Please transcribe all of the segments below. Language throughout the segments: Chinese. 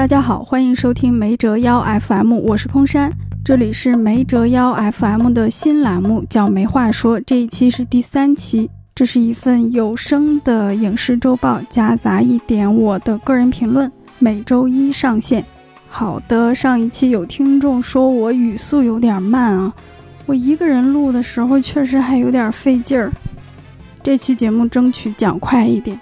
大家好，欢迎收听没折腰 FM，我是空山，这里是没折腰 FM 的新栏目，叫没话说。这一期是第三期，这是一份有声的影视周报，夹杂一点我的个人评论，每周一上线。好的，上一期有听众说我语速有点慢啊，我一个人录的时候确实还有点费劲儿。这期节目争取讲快一点。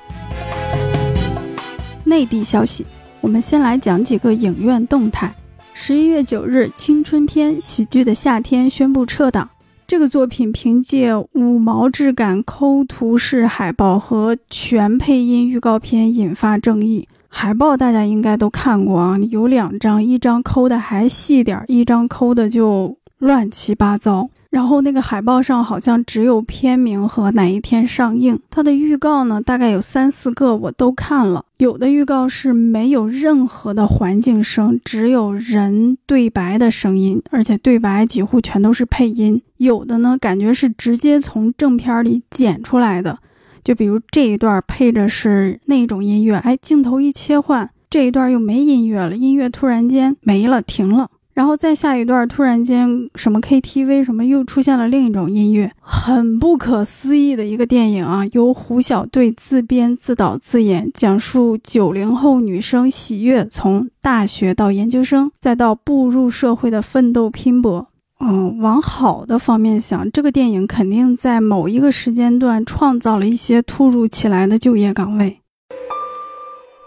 内地消息，我们先来讲几个影院动态。十一月九日，青春片喜剧的夏天宣布撤档。这个作品凭借五毛质感抠图式海报和全配音预告片引发争议。海报大家应该都看过啊，有两张，一张抠的还细点儿，一张抠的就乱七八糟。然后那个海报上好像只有片名和哪一天上映。它的预告呢，大概有三四个，我都看了。有的预告是没有任何的环境声，只有人对白的声音，而且对白几乎全都是配音。有的呢，感觉是直接从正片里剪出来的。就比如这一段配着是那种音乐，哎，镜头一切换，这一段又没音乐了，音乐突然间没了，停了。然后再下一段，突然间什么 KTV 什么又出现了另一种音乐，很不可思议的一个电影啊！由胡小队自编自导自演，讲述九零后女生喜悦从大学到研究生再到步入社会的奋斗拼搏。嗯，往好的方面想，这个电影肯定在某一个时间段创造了一些突如其来的就业岗位。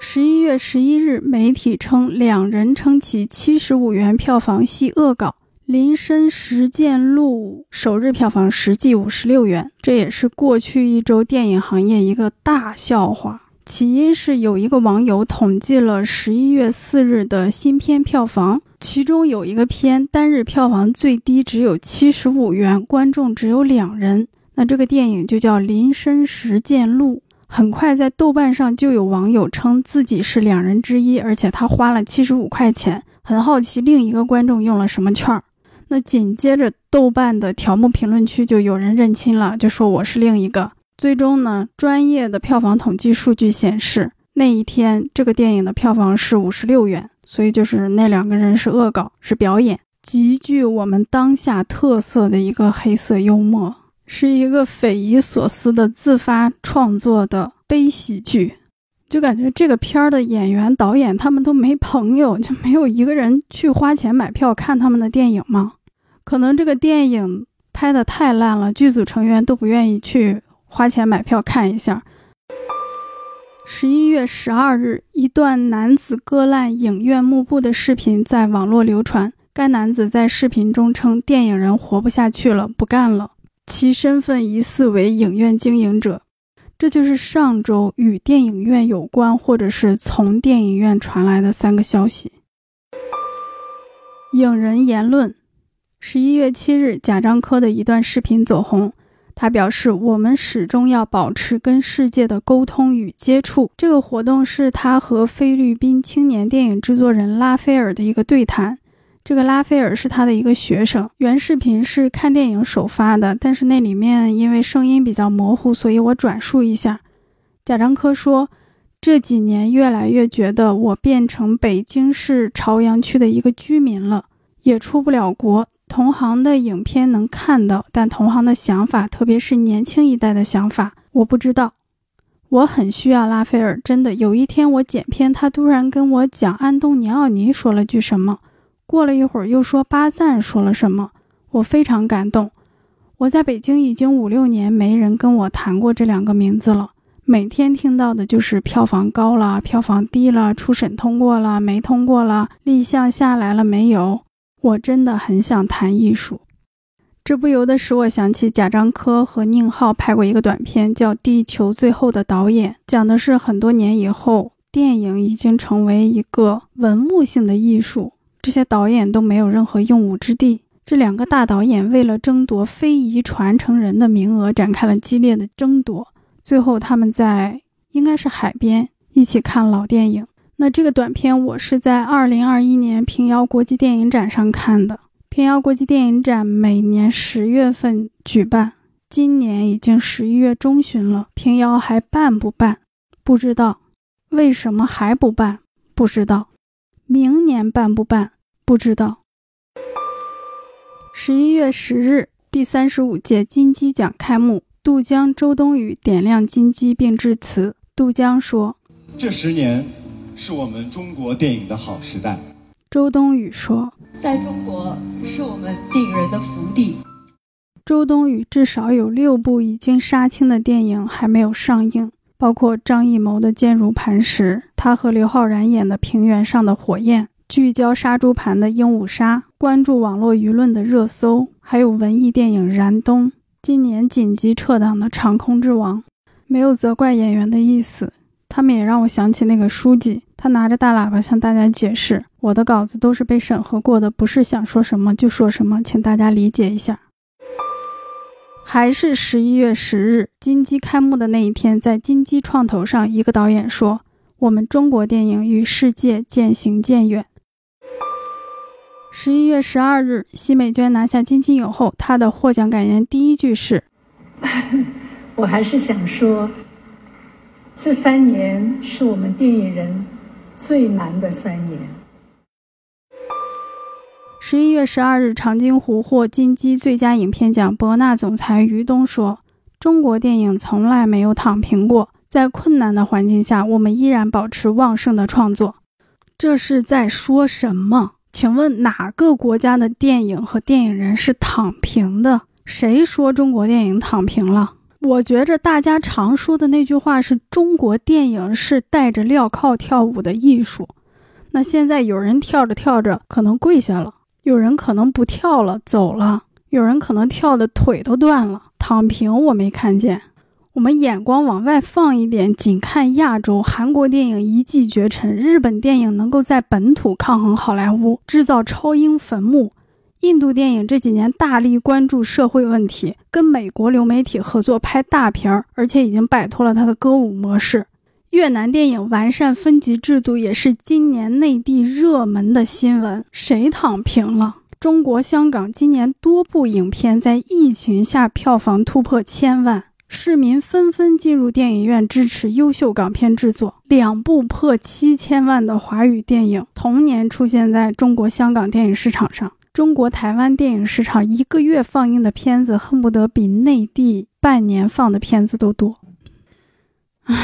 十一月十一日，媒体称两人撑起七十五元票房系恶搞，《林深时见录》首日票房实际五十六元，这也是过去一周电影行业一个大笑话。起因是有一个网友统计了十一月四日的新片票房，其中有一个片单日票房最低只有七十五元，观众只有两人，那这个电影就叫《林深时见录》。很快，在豆瓣上就有网友称自己是两人之一，而且他花了七十五块钱。很好奇另一个观众用了什么券儿。那紧接着，豆瓣的条目评论区就有人认亲了，就说我是另一个。最终呢，专业的票房统计数据显示，那一天这个电影的票房是五十六元。所以就是那两个人是恶搞，是表演，极具我们当下特色的一个黑色幽默。是一个匪夷所思的自发创作的悲喜剧，就感觉这个片儿的演员、导演他们都没朋友，就没有一个人去花钱买票看他们的电影吗？可能这个电影拍的太烂了，剧组成员都不愿意去花钱买票看一下。十一月十二日，一段男子割烂影院幕布的视频在网络流传，该男子在视频中称电影人活不下去了，不干了。其身份疑似为影院经营者，这就是上周与电影院有关或者是从电影院传来的三个消息。影人言论：十一月七日，贾樟柯的一段视频走红，他表示：“我们始终要保持跟世界的沟通与接触。”这个活动是他和菲律宾青年电影制作人拉斐尔的一个对谈。这个拉斐尔是他的一个学生。原视频是看电影首发的，但是那里面因为声音比较模糊，所以我转述一下。贾樟柯说：“这几年越来越觉得我变成北京市朝阳区的一个居民了，也出不了国。同行的影片能看到，但同行的想法，特别是年轻一代的想法，我不知道。我很需要拉斐尔，真的。有一天我剪片，他突然跟我讲安东尼奥尼说了句什么。”过了一会儿，又说巴赞说了什么，我非常感动。我在北京已经五六年，没人跟我谈过这两个名字了。每天听到的就是票房高了，票房低了，初审通过了没通过了，立项下来了没有。我真的很想谈艺术，这不由得使我想起贾樟柯和宁浩拍过一个短片，叫《地球最后的导演》，讲的是很多年以后，电影已经成为一个文物性的艺术。这些导演都没有任何用武之地。这两个大导演为了争夺非遗传承人的名额，展开了激烈的争夺。最后，他们在应该是海边一起看老电影。那这个短片我是在二零二一年平遥国际电影展上看的。平遥国际电影展每年十月份举办，今年已经十一月中旬了，平遥还办不办？不知道。为什么还不办？不知道。明年办不办不知道。十一月十日，第三十五届金鸡奖开幕，杜江、周冬雨点亮金鸡并致辞。杜江说：“这十年是我们中国电影的好时代。”周冬雨说：“在中国是我们电影人的福地。”周冬雨至少有六部已经杀青的电影还没有上映，包括张艺谋的《坚如磐石》，他和刘昊然演的《平原上的火焰》。聚焦杀猪盘的鹦鹉杀，关注网络舆论的热搜，还有文艺电影《燃冬》，今年紧急撤档的《长空之王》，没有责怪演员的意思，他们也让我想起那个书记，他拿着大喇叭向大家解释：“我的稿子都是被审核过的，不是想说什么就说什么，请大家理解一下。”还是十一月十日，金鸡开幕的那一天，在金鸡创投上，一个导演说：“我们中国电影与世界渐行渐远。”十一月十二日，奚美娟拿下金鸡影后，她的获奖感言第一句是：“我还是想说，这三年是我们电影人最难的三年。”十一月十二日，长津湖获金鸡最佳影片奖，博纳总裁于东说：“中国电影从来没有躺平过，在困难的环境下，我们依然保持旺盛的创作。”这是在说什么？请问哪个国家的电影和电影人是躺平的？谁说中国电影躺平了？我觉着大家常说的那句话是中国电影是带着镣铐跳舞的艺术。那现在有人跳着跳着可能跪下了，有人可能不跳了走了，有人可能跳的腿都断了，躺平我没看见。我们眼光往外放一点，仅看亚洲，韩国电影一骑绝尘，日本电影能够在本土抗衡好莱坞，制造超英坟墓。印度电影这几年大力关注社会问题，跟美国流媒体合作拍大片儿，而且已经摆脱了他的歌舞模式。越南电影完善分级制度，也是今年内地热门的新闻。谁躺平了？中国香港今年多部影片在疫情下票房突破千万。市民纷纷进入电影院支持优秀港片制作，两部破七千万的华语电影同年出现在中国香港电影市场上。中国台湾电影市场一个月放映的片子恨不得比内地半年放的片子都多。唉，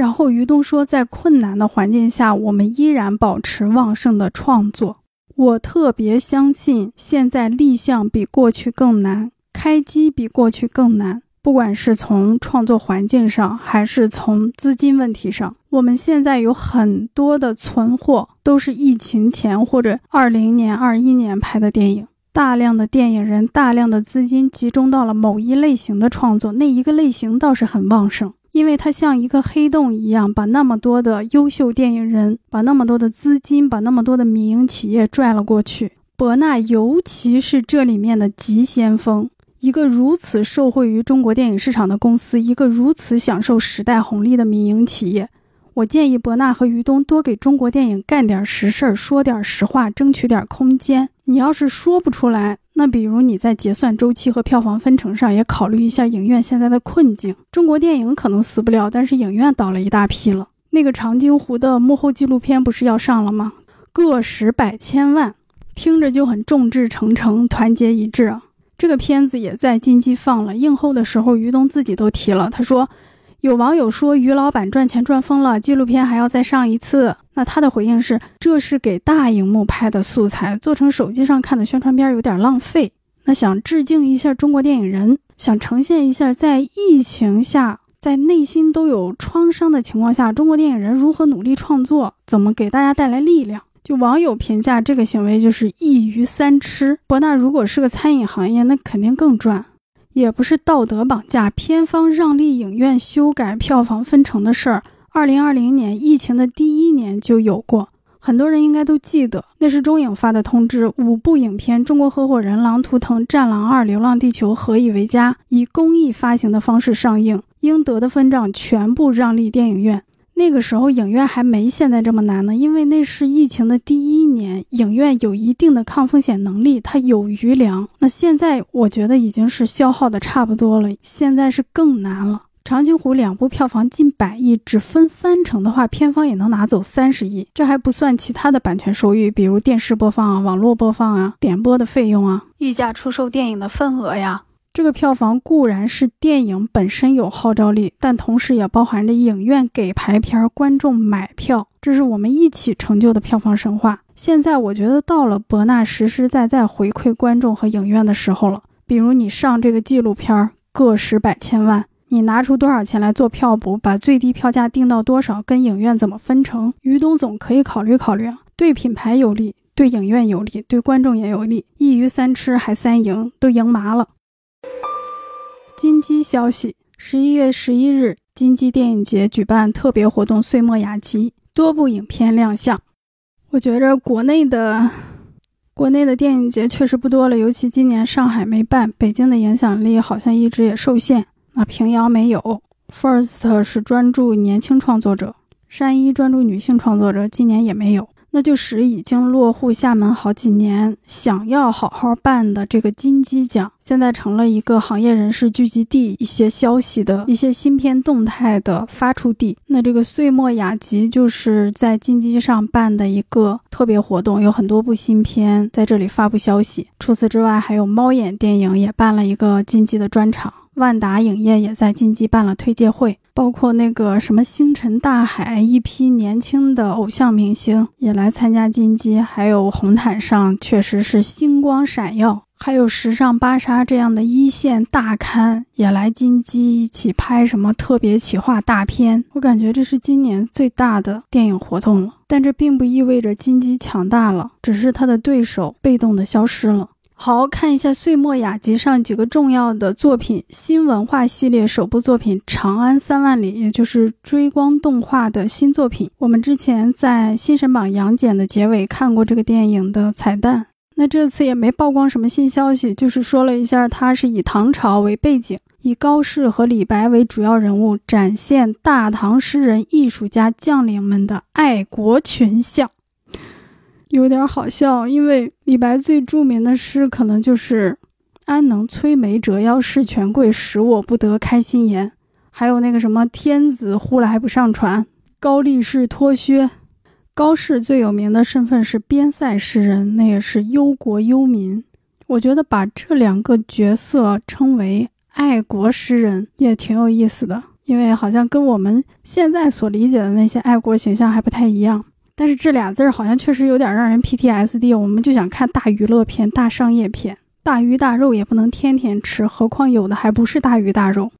然后于东说，在困难的环境下，我们依然保持旺盛的创作。我特别相信，现在立项比过去更难。开机比过去更难，不管是从创作环境上，还是从资金问题上，我们现在有很多的存货都是疫情前或者二零年、二一年拍的电影，大量的电影人、大量的资金集中到了某一类型的创作，那一个类型倒是很旺盛，因为它像一个黑洞一样，把那么多的优秀电影人、把那么多的资金、把那么多的民营企业拽了过去。博纳尤其是这里面的急先锋。一个如此受惠于中国电影市场的公司，一个如此享受时代红利的民营企业，我建议博纳和于东多给中国电影干点实事儿，说点实话，争取点空间。你要是说不出来，那比如你在结算周期和票房分成上也考虑一下影院现在的困境。中国电影可能死不了，但是影院倒了一大批了。那个长津湖的幕后纪录片不是要上了吗？个十百千万，听着就很众志成城、团结一致啊。这个片子也在金鸡放了，映后的时候，于东自己都提了。他说，有网友说于老板赚钱赚疯了，纪录片还要再上一次。那他的回应是，这是给大荧幕拍的素材，做成手机上看的宣传片有点浪费。那想致敬一下中国电影人，想呈现一下在疫情下，在内心都有创伤的情况下，中国电影人如何努力创作，怎么给大家带来力量。就网友评价这个行为就是一鱼三吃。博纳如果是个餐饮行业，那肯定更赚。也不是道德绑架，片方让利影院修改票房分成的事儿，二零二零年疫情的第一年就有过，很多人应该都记得，那是中影发的通知，五部影片《中国合伙人》《狼图腾》《战狼二》《流浪地球》《何以为家》以公益发行的方式上映，应得的分账全部让利电影院。那个时候影院还没现在这么难呢，因为那是疫情的第一年，影院有一定的抗风险能力，它有余粮。那现在我觉得已经是消耗的差不多了，现在是更难了。长津湖两部票房近百亿，只分三成的话，片方也能拿走三十亿。这还不算其他的版权收益，比如电视播放啊、网络播放啊、点播的费用啊、溢价出售电影的份额呀。这个票房固然是电影本身有号召力，但同时也包含着影院给排片、观众买票，这是我们一起成就的票房神话。现在我觉得到了博纳实实在在回馈观众和影院的时候了。比如你上这个纪录片，个十百千万。你拿出多少钱来做票补？把最低票价定到多少？跟影院怎么分成？于东总可以考虑考虑啊，对品牌有利，对影院有利，对观众也有利，一鱼三吃还三赢，都赢麻了。金鸡消息：十一月十一日，金鸡电影节举办特别活动“岁末雅集”，多部影片亮相。我觉着国内的国内的电影节确实不多了，尤其今年上海没办，北京的影响力好像一直也受限。那平遥没有，First 是专注年轻创作者，山一专注女性创作者，今年也没有，那就使已经落户厦门好几年，想要好好办的这个金鸡奖，现在成了一个行业人士聚集地，一些消息的一些新片动态的发出地。那这个岁末雅集就是在金鸡上办的一个特别活动，有很多部新片在这里发布消息。除此之外，还有猫眼电影也办了一个金鸡的专场。万达影业也在金鸡办了推介会，包括那个什么星辰大海，一批年轻的偶像明星也来参加金鸡，还有红毯上确实是星光闪耀，还有时尚芭莎这样的一线大咖也来金鸡一起拍什么特别企划大片。我感觉这是今年最大的电影活动了，但这并不意味着金鸡强大了，只是他的对手被动的消失了。好看一下岁末雅集上几个重要的作品，新文化系列首部作品《长安三万里》，也就是追光动画的新作品。我们之前在新神榜杨戬的结尾看过这个电影的彩蛋，那这次也没曝光什么新消息，就是说了一下，它是以唐朝为背景，以高适和李白为主要人物，展现大唐诗人、艺术家、将领们的爱国群像。有点好笑，因为李白最著名的诗可能就是“安能摧眉折腰事权贵，使我不得开心颜”，还有那个什么“天子呼来不上船，高力士脱靴”。高适最有名的身份是边塞诗人，那也是忧国忧民。我觉得把这两个角色称为爱国诗人也挺有意思的，因为好像跟我们现在所理解的那些爱国形象还不太一样。但是这俩字儿好像确实有点让人 PTSD，我们就想看大娱乐片、大商业片，大鱼大肉也不能天天吃，何况有的还不是大鱼大肉。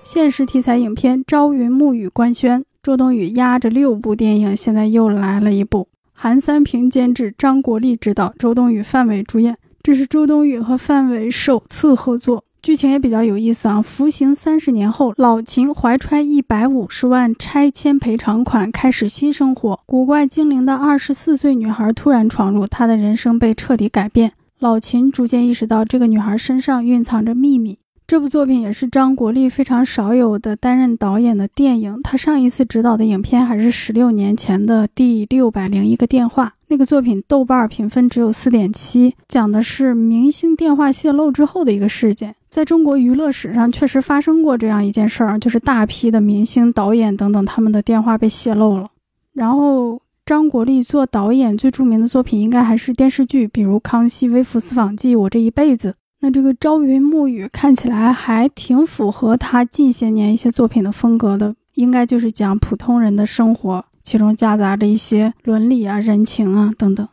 现实题材影片《朝云暮雨》官宣，周冬雨压着六部电影，现在又来了一部，韩三平监制，张国立执导，周冬雨、范伟主演，这是周冬雨和范伟首次合作。剧情也比较有意思啊！服刑三十年后，老秦怀揣一百五十万拆迁赔偿款，开始新生活。古怪精灵的二十四岁女孩突然闯入，她的人生被彻底改变。老秦逐渐意识到，这个女孩身上蕴藏着秘密。这部作品也是张国立非常少有的担任导演的电影。他上一次执导的影片还是十六年前的《第六百零一个电话》，那个作品豆瓣评分只有四点七，讲的是明星电话泄露之后的一个事件。在中国娱乐史上，确实发生过这样一件事儿，就是大批的明星、导演等等他们的电话被泄露了。然后张国立做导演最著名的作品应该还是电视剧，比如《康熙微服私访记》《我这一辈子》。那这个朝云暮雨看起来还挺符合他近些年一些作品的风格的，应该就是讲普通人的生活，其中夹杂着一些伦理啊、人情啊等等。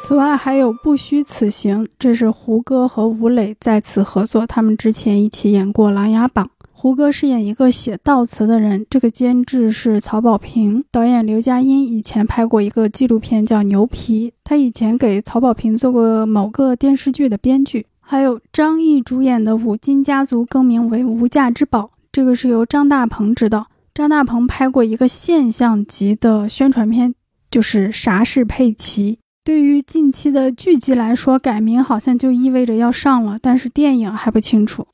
此外还有不虚此行，这是胡歌和吴磊再次合作，他们之前一起演过《琅琊榜》。胡歌饰演一个写悼词的人，这个监制是曹保平，导演刘嘉欣以前拍过一个纪录片叫《牛皮》，他以前给曹保平做过某个电视剧的编剧。还有张译主演的《五金家族》更名为《无价之宝》，这个是由张大鹏执导。张大鹏拍过一个现象级的宣传片，就是《啥是佩奇》。对于近期的剧集来说，改名好像就意味着要上了，但是电影还不清楚。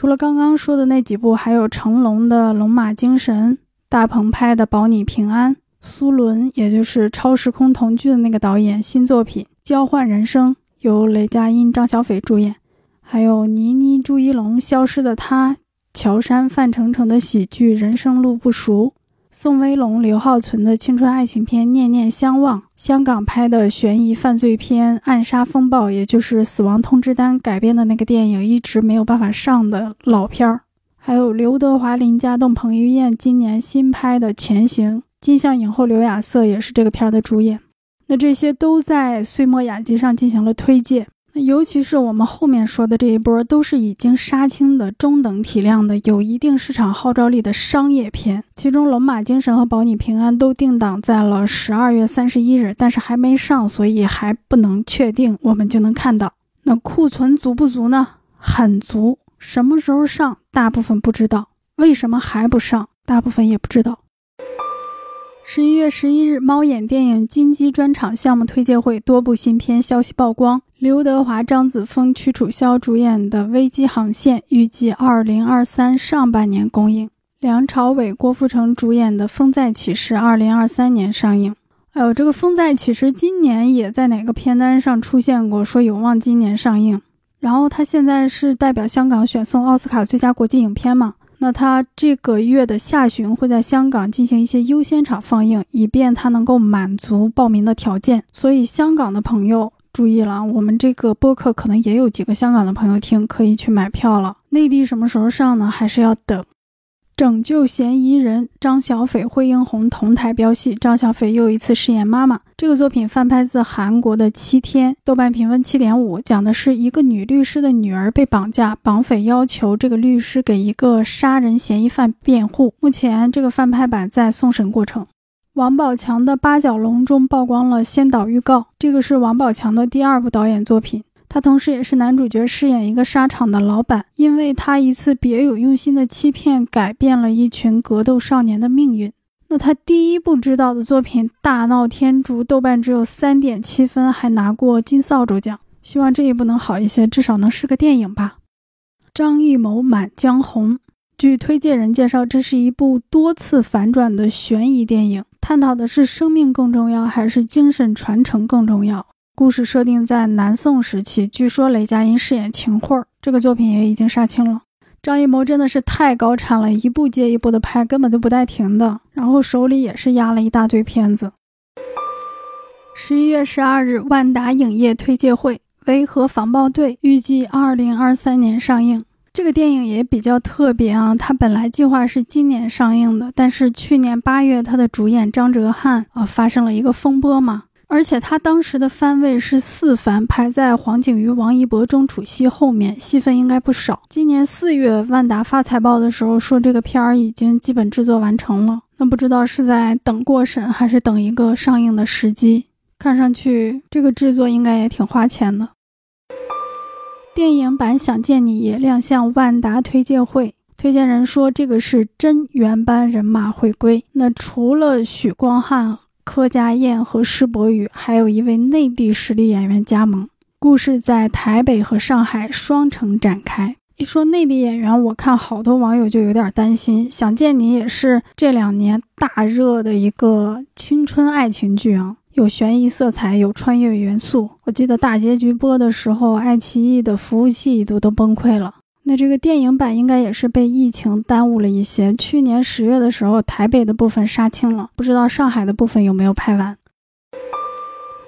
除了刚刚说的那几部，还有成龙的《龙马精神》，大鹏拍的《保你平安》，苏伦也就是《超时空同居》的那个导演新作品《交换人生》，由雷佳音、张小斐主演，还有倪妮、朱一龙《消失的他》，乔杉、范丞丞的喜剧《人生路不熟》，宋威龙、刘浩存的青春爱情片《念念相忘》，香港拍的悬疑犯罪片《暗杀风暴》，也就是《死亡通知单》改编的那个电影，一直没有办法上的老片儿，还有刘德华、林家栋、彭于晏今年新拍的《潜行》，金像影后刘雅瑟也是这个片儿的主演。那这些都在岁末雅集上进行了推介。那尤其是我们后面说的这一波，都是已经杀青的中等体量的、有一定市场号召力的商业片。其中，《龙马精神》和《保你平安》都定档在了十二月三十一日，但是还没上，所以还不能确定我们就能看到。那库存足不足呢？很足。什么时候上？大部分不知道。为什么还不上？大部分也不知道。十一月十一日，猫眼电影金鸡专场项目推介会，多部新片消息曝光。刘德华、张子枫、屈楚萧主演的《危机航线》预计二零二三上半年公映。梁朝伟、郭富城主演的《风再起时》二零二三年上映。哎呦，这个《风再起时》今年也在哪个片单上出现过，说有望今年上映。然后他现在是代表香港选送奥斯卡最佳国际影片嘛？那他这个月的下旬会在香港进行一些优先场放映，以便他能够满足报名的条件。所以香港的朋友注意了，我们这个播客可能也有几个香港的朋友听，可以去买票了。内地什么时候上呢？还是要等。拯救嫌疑人张小斐、惠英红同台飙戏，张小斐又一次饰演妈妈。这个作品翻拍自韩国的《七天》，豆瓣评分七点五，讲的是一个女律师的女儿被绑架，绑匪要求这个律师给一个杀人嫌疑犯辩护。目前这个翻拍版在送审过程。王宝强的《八角笼》中曝光了先导预告，这个是王宝强的第二部导演作品。他同时也是男主角，饰演一个沙场的老板，因为他一次别有用心的欺骗，改变了一群格斗少年的命运。那他第一部执导的作品《大闹天竺》，豆瓣只有三点七分，还拿过金扫帚奖。希望这一部能好一些，至少能是个电影吧。张艺谋《满江红》，据推荐人介绍，这是一部多次反转的悬疑电影，探讨的是生命更重要还是精神传承更重要。故事设定在南宋时期，据说雷佳音饰演秦桧儿，这个作品也已经杀青了。张艺谋真的是太高产了，一部接一部的拍，根本都不带停的。然后手里也是压了一大堆片子。十一月十二日，万达影业推介会，《维和防暴队》预计二零二三年上映。这个电影也比较特别啊，它本来计划是今年上映的，但是去年八月，它的主演张哲瀚啊发生了一个风波嘛。而且他当时的番位是四番，排在黄景瑜、王一博、钟楚曦后面，戏份应该不少。今年四月，万达发财报的时候说这个片儿已经基本制作完成了，那不知道是在等过审还是等一个上映的时机。看上去这个制作应该也挺花钱的。电影版《想见你》也亮相万达推介会，推荐人说这个是真原班人马回归。那除了许光汉。柯佳燕和施柏宇，还有一位内地实力演员加盟。故事在台北和上海双城展开。一说内地演员，我看好多网友就有点担心。想见你也是这两年大热的一个青春爱情剧啊，有悬疑色彩，有穿越元素。我记得大结局播的时候，爱奇艺的服务器一度都崩溃了。那这个电影版应该也是被疫情耽误了一些。去年十月的时候，台北的部分杀青了，不知道上海的部分有没有拍完。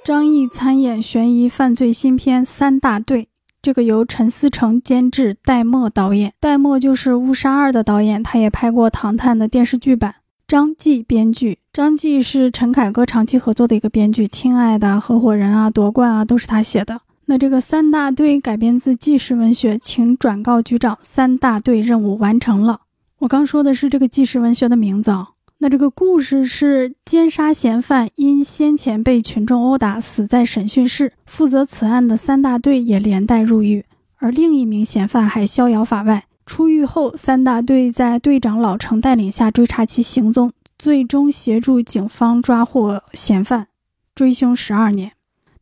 张译参演悬疑犯罪新片《三大队》，这个由陈思诚监制，戴墨导演。戴墨就是《误杀二》的导演，他也拍过《唐探》的电视剧版。张继编剧，张继是陈凯歌长期合作的一个编剧，《亲爱的合伙人》啊，《夺冠》啊，都是他写的。那这个三大队改编自纪实文学，请转告局长，三大队任务完成了。我刚说的是这个纪实文学的名字啊。那这个故事是奸杀嫌犯因先前被群众殴打死在审讯室，负责此案的三大队也连带入狱，而另一名嫌犯还逍遥法外。出狱后，三大队在队长老程带领下追查其行踪，最终协助警方抓获嫌犯，追凶十二年。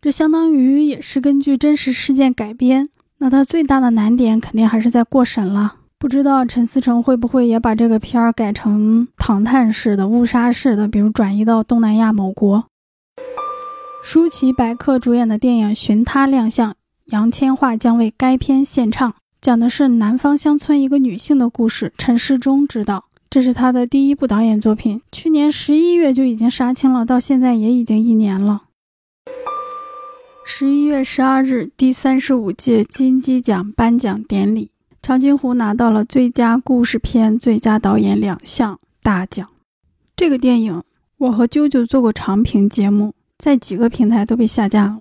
这相当于也是根据真实事件改编，那它最大的难点肯定还是在过审了。不知道陈思诚会不会也把这个片儿改成唐探式的、误杀式的，比如转移到东南亚某国。舒淇、白客主演的电影《寻他》亮相，杨千嬅将为该片献唱。讲的是南方乡村一个女性的故事。陈世忠执导，这是他的第一部导演作品。去年十一月就已经杀青了，到现在也已经一年了。十一月十二日，第三十五届金鸡奖颁奖典礼，长津湖拿到了最佳故事片、最佳导演两项大奖。这个电影，我和啾啾做过长评节目，在几个平台都被下架了。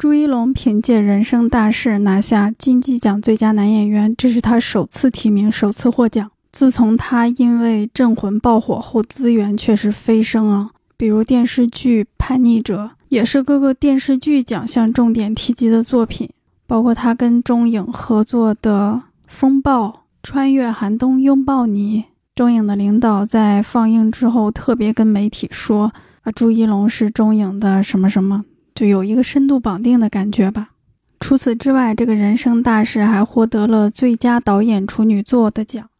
朱一龙凭借《人生大事》拿下金鸡奖最佳男演员，这是他首次提名、首次获奖。自从他因为《镇魂》爆火后，资源确实飞升啊，比如电视剧《叛逆者》。也是各个电视剧奖项重点提及的作品，包括他跟中影合作的《风暴》《穿越寒冬拥抱你》。中影的领导在放映之后特别跟媒体说：“啊，朱一龙是中影的什么什么，就有一个深度绑定的感觉吧。”除此之外，这个人生大事还获得了最佳导演处女作的奖，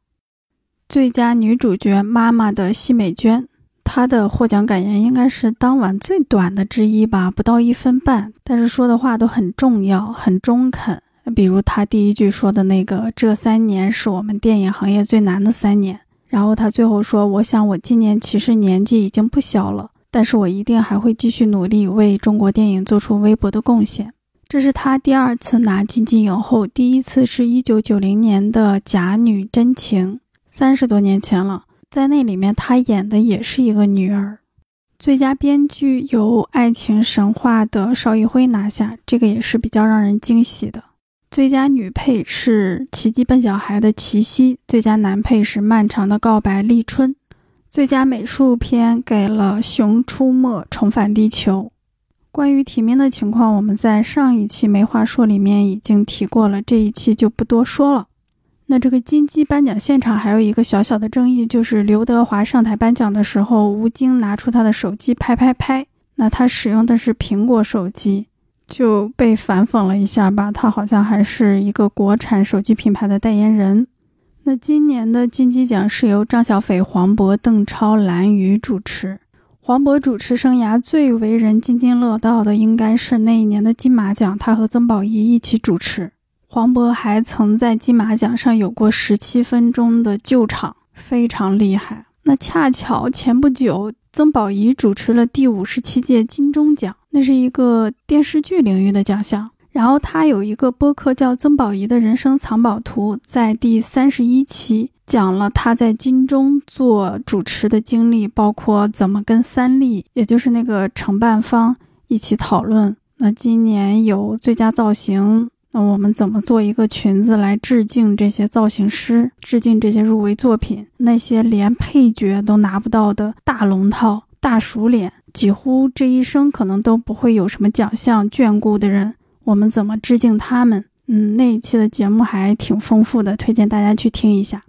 最佳女主角妈妈的奚美娟。她的获奖感言应该是当晚最短的之一吧，不到一分半，但是说的话都很重要、很中肯。比如她第一句说的那个“这三年是我们电影行业最难的三年”，然后他最后说：“我想我今年其实年纪已经不小了，但是我一定还会继续努力，为中国电影做出微薄的贡献。”这是他第二次拿金鸡影后，第一次是一九九零年的《假女真情》，三十多年前了。在那里面，她演的也是一个女儿。最佳编剧由《爱情神话》的邵艺辉拿下，这个也是比较让人惊喜的。最佳女配是《奇迹笨小孩》的齐溪，最佳男配是《漫长的告白》立春。最佳美术片给了《熊出没：重返地球》。关于提名的情况，我们在上一期没话说里面已经提过了，这一期就不多说了。那这个金鸡颁奖现场还有一个小小的争议，就是刘德华上台颁奖的时候，吴京拿出他的手机拍拍拍，那他使用的是苹果手机，就被反讽了一下吧。他好像还是一个国产手机品牌的代言人。那今年的金鸡奖是由张小斐、黄渤、邓超、蓝宇主持。黄渤主持生涯最为人津津乐道的，应该是那一年的金马奖，他和曾宝仪一起主持。黄渤还曾在金马奖上有过十七分钟的救场，非常厉害。那恰巧前不久，曾宝仪主持了第五十七届金钟奖，那是一个电视剧领域的奖项。然后他有一个播客叫《曾宝仪的人生藏宝图》，在第三十一期讲了他在金钟做主持的经历，包括怎么跟三立，也就是那个承办方一起讨论。那今年有最佳造型。那我们怎么做一个裙子来致敬这些造型师，致敬这些入围作品？那些连配角都拿不到的大龙套、大熟脸，几乎这一生可能都不会有什么奖项眷顾的人，我们怎么致敬他们？嗯，那一期的节目还挺丰富的，推荐大家去听一下。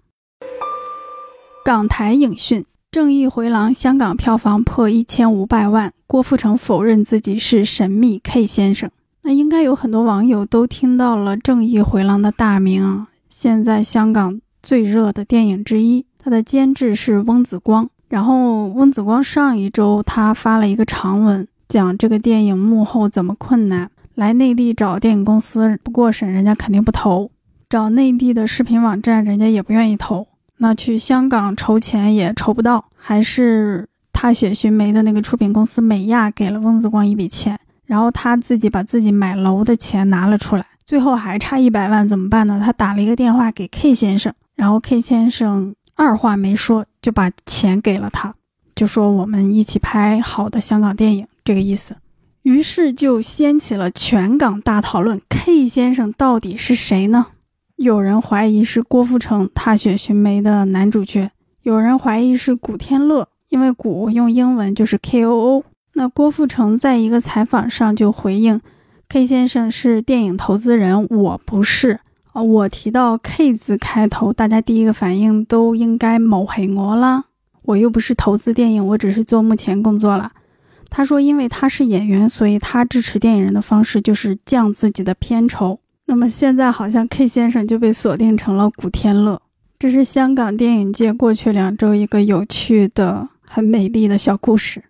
港台影讯，《正义回廊》香港票房破一千五百万，郭富城否认自己是神秘 K 先生。那应该有很多网友都听到了《正义回廊》的大名啊！现在香港最热的电影之一，它的监制是翁子光。然后翁子光上一周他发了一个长文，讲这个电影幕后怎么困难。来内地找电影公司不过审，人家肯定不投；找内地的视频网站，人家也不愿意投。那去香港筹钱也筹不到，还是踏雪寻梅的那个出品公司美亚给了翁子光一笔钱。然后他自己把自己买楼的钱拿了出来，最后还差一百万，怎么办呢？他打了一个电话给 K 先生，然后 K 先生二话没说就把钱给了他，就说我们一起拍好的香港电影这个意思。于是就掀起了全港大讨论：K 先生到底是谁呢？有人怀疑是郭富城《踏雪寻梅》的男主角，有人怀疑是古天乐，因为古用英文就是 K O O。那郭富城在一个采访上就回应，K 先生是电影投资人，我不是啊。我提到 K 字开头，大家第一个反应都应该某黑我啦。我又不是投资电影，我只是做幕前工作了。他说，因为他是演员，所以他支持电影人的方式就是降自己的片酬。那么现在好像 K 先生就被锁定成了古天乐。这是香港电影界过去两周一个有趣的、很美丽的小故事。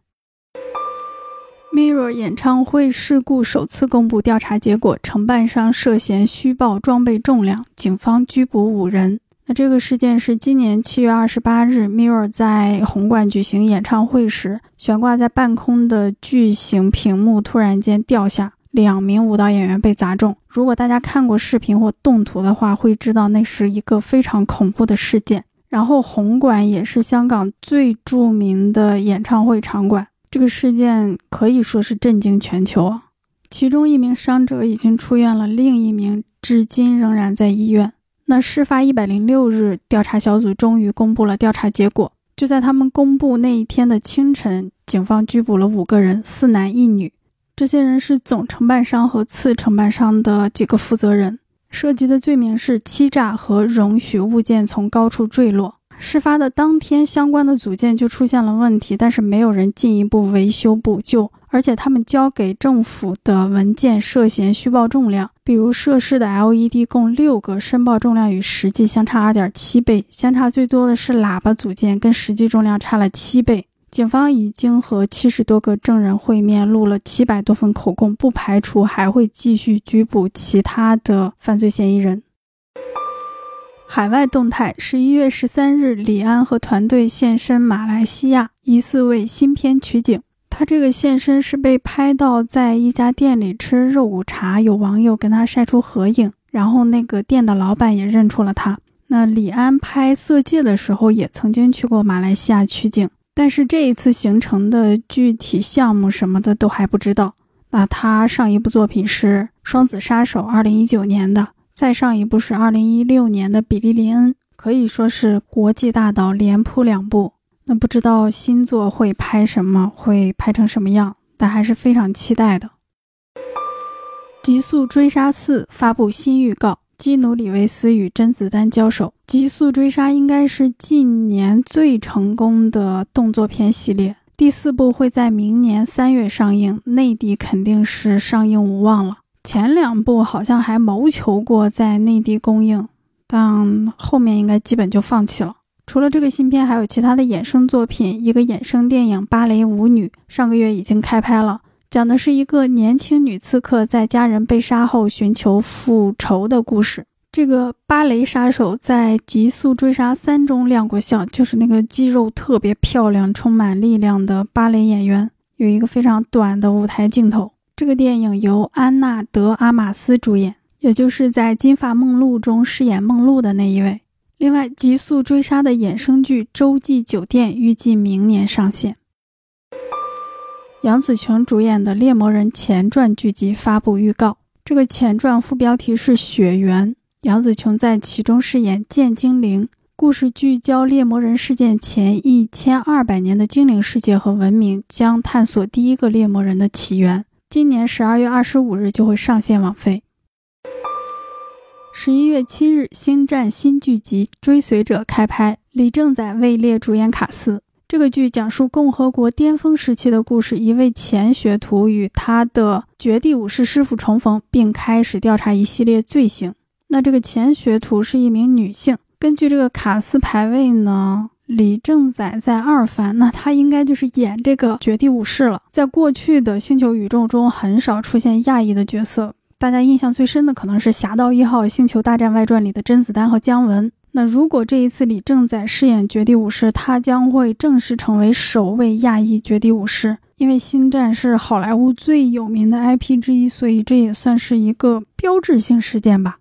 Mirror 演唱会事故首次公布调查结果，承办商涉嫌虚报装备重量，警方拘捕五人。这个事件是今年七月二十八日，Mirror 在红馆举行演唱会时，悬挂在半空的巨型屏幕突然间掉下，两名舞蹈演员被砸中。如果大家看过视频或动图的话，会知道那是一个非常恐怖的事件。然后红馆也是香港最著名的演唱会场馆。这个事件可以说是震惊全球啊！其中一名伤者已经出院了，另一名至今仍然在医院。那事发一百零六日，调查小组终于公布了调查结果。就在他们公布那一天的清晨，警方拘捕了五个人，四男一女。这些人是总承办商和次承办商的几个负责人，涉及的罪名是欺诈和容许物件从高处坠落。事发的当天，相关的组件就出现了问题，但是没有人进一步维修补救，而且他们交给政府的文件涉嫌虚报重量，比如涉事的 LED 共六个，申报重量与实际相差二点七倍，相差最多的是喇叭组件，跟实际重量差了七倍。警方已经和七十多个证人会面，录了七百多份口供，不排除还会继续拘捕其他的犯罪嫌疑人。海外动态：十一月十三日，李安和团队现身马来西亚，疑似为新片取景。他这个现身是被拍到在一家店里吃肉骨茶，有网友跟他晒出合影，然后那个店的老板也认出了他。那李安拍《色戒》的时候也曾经去过马来西亚取景，但是这一次行程的具体项目什么的都还不知道。那他上一部作品是《双子杀手》，二零一九年的。再上一部是二零一六年的《比利林恩》，可以说是国际大导连扑两部。那不知道新作会拍什么，会拍成什么样，但还是非常期待的。《极速追杀四》发布新预告，基努·里维斯与甄子丹交手。《极速追杀》应该是近年最成功的动作片系列，第四部会在明年三月上映，内地肯定是上映无望了。前两部好像还谋求过在内地公映，但后面应该基本就放弃了。除了这个新片，还有其他的衍生作品。一个衍生电影《芭蕾舞女》上个月已经开拍了，讲的是一个年轻女刺客在家人被杀后寻求复仇的故事。这个芭蕾杀手在《极速追杀三》中亮过相，就是那个肌肉特别漂亮、充满力量的芭蕾演员，有一个非常短的舞台镜头。这个电影由安娜·德阿玛斯主演，也就是在《金发梦露》中饰演梦露的那一位。另外，《极速追杀》的衍生剧《洲际酒店》预计明年上线。杨紫琼主演的《猎魔人前传》剧集发布预告，这个前传副标题是《血缘》，杨紫琼在其中饰演剑精灵。故事聚焦猎魔人事件前一千二百年的精灵世界和文明，将探索第一个猎魔人的起源。今年十二月二十五日就会上线网飞。十一月七日，《星战》新剧集《追随者》开拍，李正宰位列主演卡司。这个剧讲述共和国巅峰时期的故事，一位前学徒与他的绝地武士师傅重逢，并开始调查一系列罪行。那这个前学徒是一名女性。根据这个卡司排位呢？李正宰在二番，那他应该就是演这个绝地武士了。在过去的星球宇宙中，很少出现亚裔的角色，大家印象最深的可能是《侠盗一号：星球大战外传》里的甄子丹和姜文。那如果这一次李正宰饰演绝地武士，他将会正式成为首位亚裔绝地武士。因为《星战》是好莱坞最有名的 IP 之一，所以这也算是一个标志性事件吧。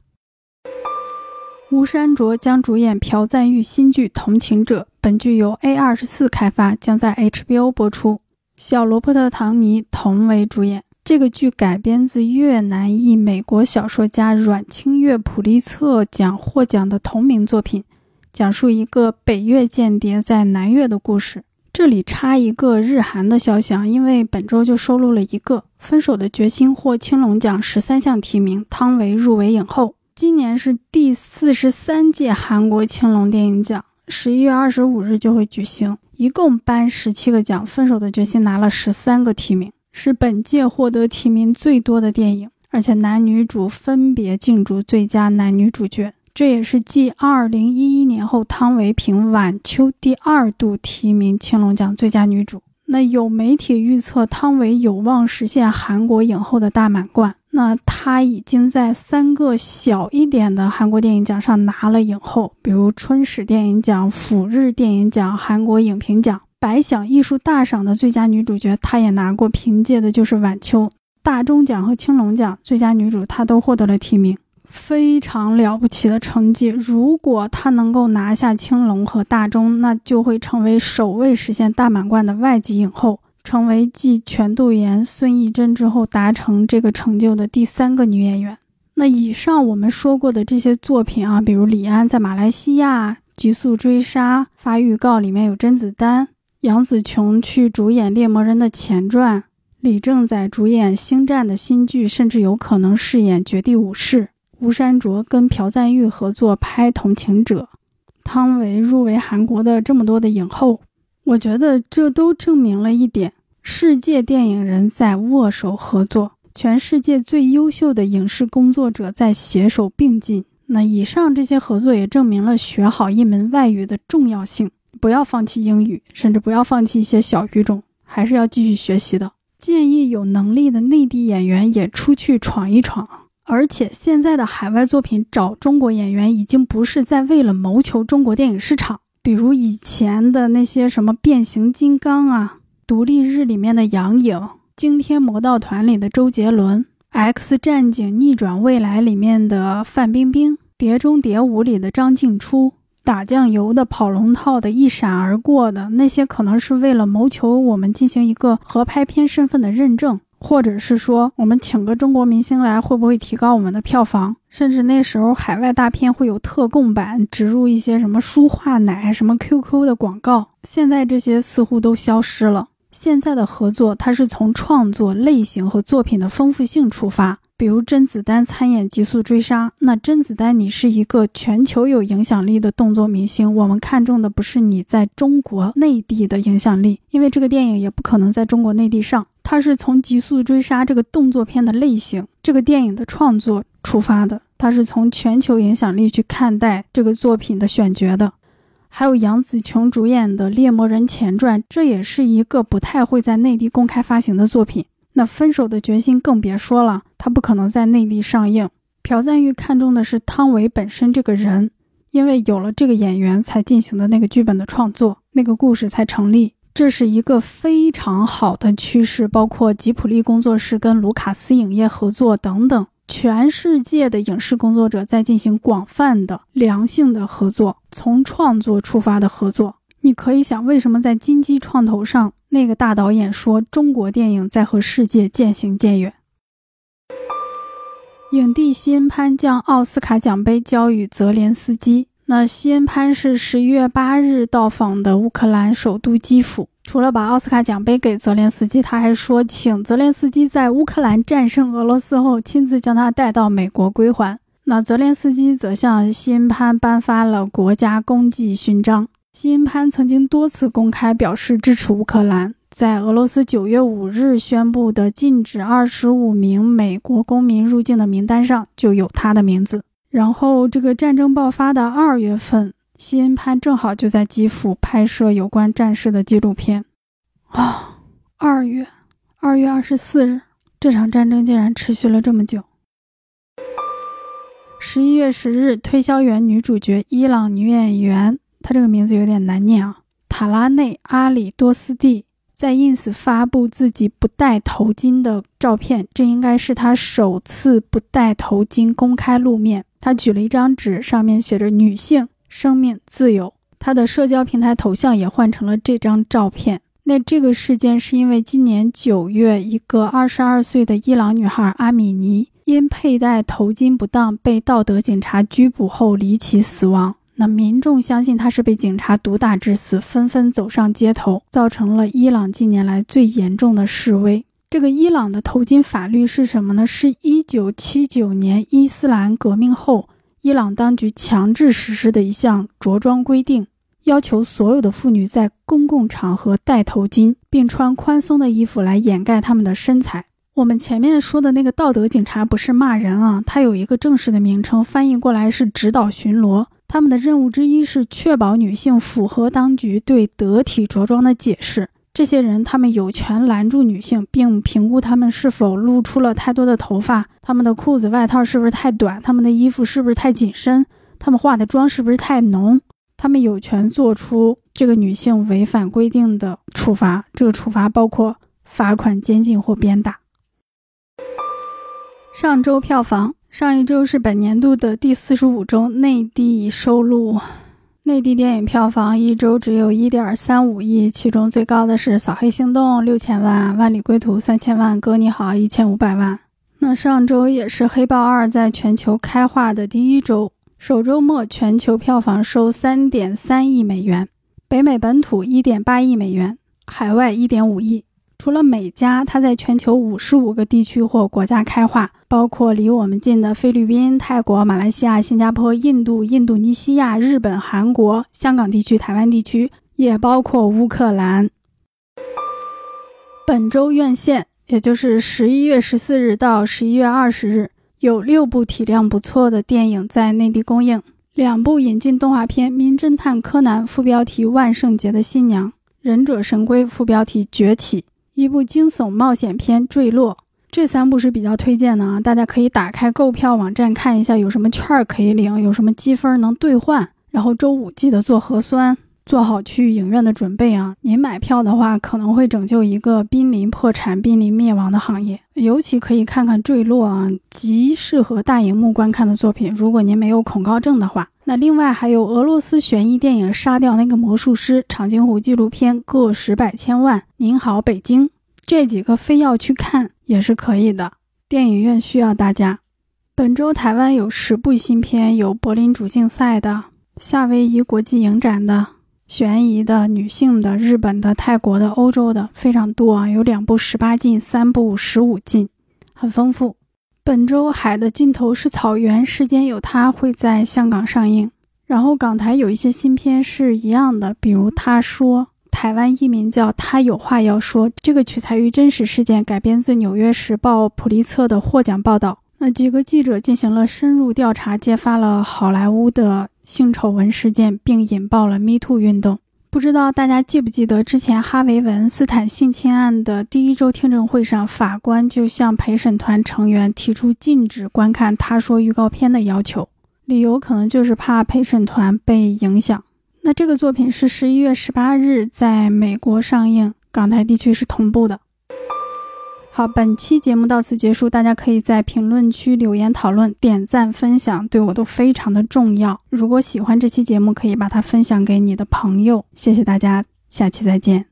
吴珊卓将主演朴赞郁新剧《同情者》，本剧由 A 二十四开发，将在 HBO 播出。小罗伯特·唐尼同为主演。这个剧改编自越南裔美国小说家阮清月普利策奖获奖的同名作品，讲述一个北越间谍在南越的故事。这里插一个日韩的消息，因为本周就收录了一个《分手的决心》获青龙奖十三项提名，汤唯入围影后。今年是第四十三届韩国青龙电影奖，十一月二十五日就会举行，一共颁十七个奖，《分手的决心》拿了十三个提名，是本届获得提名最多的电影，而且男女主分别竞逐最佳男女主角，这也是继二零一一年后汤唯凭《晚秋》第二度提名青龙奖最佳女主。那有媒体预测汤唯有望实现韩国影后的大满贯。那她已经在三个小一点的韩国电影奖上拿了影后，比如春史电影奖、釜日电影奖、韩国影评奖、百想艺术大赏的最佳女主角，她也拿过，凭借的就是《晚秋》。大钟奖和青龙奖最佳女主，她都获得了提名。非常了不起的成绩。如果他能够拿下青龙和大钟，那就会成为首位实现大满贯的外籍影后，成为继全度妍、孙艺珍之后达成这个成就的第三个女演员。那以上我们说过的这些作品啊，比如李安在马来西亚《极速追杀》发预告里面有甄子丹，杨紫琼去主演《猎魔人》的前传，李正宰主演《星战》的新剧，甚至有可能饰演《绝地武士》。吴珊卓跟朴赞玉合作拍《同情者》，汤唯入围韩国的这么多的影后，我觉得这都证明了一点：世界电影人在握手合作，全世界最优秀的影视工作者在携手并进。那以上这些合作也证明了学好一门外语的重要性，不要放弃英语，甚至不要放弃一些小语种，还是要继续学习的。建议有能力的内地演员也出去闯一闯。而且现在的海外作品找中国演员，已经不是在为了谋求中国电影市场。比如以前的那些什么变形金刚啊、独立日里面的杨颖、惊天魔盗团里的周杰伦、X 战警逆转未来里面的范冰冰、碟中谍五里的张静初、打酱油的跑龙套的一闪而过的那些，可能是为了谋求我们进行一个合拍片身份的认证。或者是说，我们请个中国明星来，会不会提高我们的票房？甚至那时候海外大片会有特供版，植入一些什么舒化奶、什么 QQ 的广告。现在这些似乎都消失了。现在的合作，它是从创作类型和作品的丰富性出发。比如甄子丹参演《极速追杀》，那甄子丹，你是一个全球有影响力的动作明星，我们看中的不是你在中国内地的影响力，因为这个电影也不可能在中国内地上。它是从《极速追杀》这个动作片的类型、这个电影的创作出发的，它是从全球影响力去看待这个作品的选角的。还有杨紫琼主演的《猎魔人前传》，这也是一个不太会在内地公开发行的作品。那分手的决心更别说了，他不可能在内地上映。朴赞玉看中的是汤唯本身这个人，因为有了这个演员才进行的那个剧本的创作，那个故事才成立。这是一个非常好的趋势，包括吉普力工作室跟卢卡斯影业合作等等，全世界的影视工作者在进行广泛的良性的合作，从创作出发的合作。你可以想，为什么在金鸡创投上？那个大导演说：“中国电影在和世界渐行渐远。”影帝西恩潘将奥斯卡奖杯交予泽连斯基。那西恩潘是十一月八日到访的乌克兰首都基辅。除了把奥斯卡奖杯给泽连斯基，他还说请泽连斯基在乌克兰战胜俄罗斯后，亲自将他带到美国归还。那泽连斯基则向西恩潘颁发了国家功绩勋章。西恩潘曾经多次公开表示支持乌克兰，在俄罗斯九月五日宣布的禁止二十五名美国公民入境的名单上就有他的名字。然后，这个战争爆发的二月份，西恩潘正好就在基辅拍摄有关战事的纪录片。啊，二月，二月二十四日，这场战争竟然持续了这么久。十一月十日，推销员女主角伊朗女演员。她这个名字有点难念啊，塔拉内阿里多斯蒂在 ins 发布自己不戴头巾的照片，这应该是他首次不戴头巾公开露面。他举了一张纸，上面写着“女性、生命、自由”。他的社交平台头像也换成了这张照片。那这个事件是因为今年九月，一个二十二岁的伊朗女孩阿米尼因佩戴头巾不当被道德警察拘捕后离奇死亡。那民众相信她是被警察毒打致死，纷纷走上街头，造成了伊朗近年来最严重的示威。这个伊朗的头巾法律是什么呢？是一九七九年伊斯兰革命后，伊朗当局强制实施的一项着装规定，要求所有的妇女在公共场合戴头巾，并穿宽松的衣服来掩盖她们的身材。我们前面说的那个道德警察不是骂人啊，它有一个正式的名称，翻译过来是指导巡逻。他们的任务之一是确保女性符合当局对得体着装的解释，这些人他们有权拦住女性，并评估他们是否露出了太多的头发，他们的裤子、外套是不是太短，他们的衣服是不是太紧身，他们化的妆是不是太浓。他们有权做出这个女性违反规定的处罚，这个处罚包括罚款、监禁或鞭打。上周票房，上一周是本年度的第四十五周，内地收录，内地电影票房一周只有一点三五亿，其中最高的是《扫黑行动》六千万，《万里归途》三千万，《哥你好》一千五百万。那上周也是《黑豹二》在全球开画的第一周。首周末全球票房收三点三亿美元，北美本土一点八亿美元，海外一点五亿。除了美加，它在全球五十五个地区或国家开画，包括离我们近的菲律宾、泰国、马来西亚、新加坡、印度、印度尼西亚、日本、韩国、香港地区、台湾地区，也包括乌克兰。本周院线，也就是十一月十四日到十一月二十日。有六部体量不错的电影在内地公映，两部引进动画片《名侦探柯南》副标题《万圣节的新娘》，《忍者神龟》副标题《崛起》，一部惊悚冒险片《坠落》。这三部是比较推荐的啊，大家可以打开购票网站看一下有什么券可以领，有什么积分能兑换，然后周五记得做核酸。做好去影院的准备啊！您买票的话，可能会拯救一个濒临破产、濒临灭亡的行业。尤其可以看看《坠落》啊，极适合大荧幕观看的作品。如果您没有恐高症的话，那另外还有俄罗斯悬疑电影《杀掉那个魔术师》、长津湖纪录片《个十百千万》、您好北京这几个非要去看也是可以的。电影院需要大家。本周台湾有十部新片，有柏林主竞赛的、夏威夷国际影展的。悬疑的、女性的、日本的、泰国的、欧洲的非常多啊，有两部十八禁，三部十五禁，很丰富。本周《海的尽头是草原》，时间有它会在香港上映。然后港台有一些新片是一样的，比如《他说》，台湾译名叫《他有话要说》，这个取材于真实事件，改编自《纽约时报》普利策的获奖报道。那几个记者进行了深入调查，揭发了好莱坞的。性丑闻事件，并引爆了 Me Too 运动。不知道大家记不记得，之前哈维·文斯坦性侵案的第一周听证会上，法官就向陪审团成员提出禁止观看《他说》预告片的要求，理由可能就是怕陪审团被影响。那这个作品是十一月十八日在美国上映，港台地区是同步的。好，本期节目到此结束。大家可以在评论区留言讨论、点赞、分享，对我都非常的重要。如果喜欢这期节目，可以把它分享给你的朋友。谢谢大家，下期再见。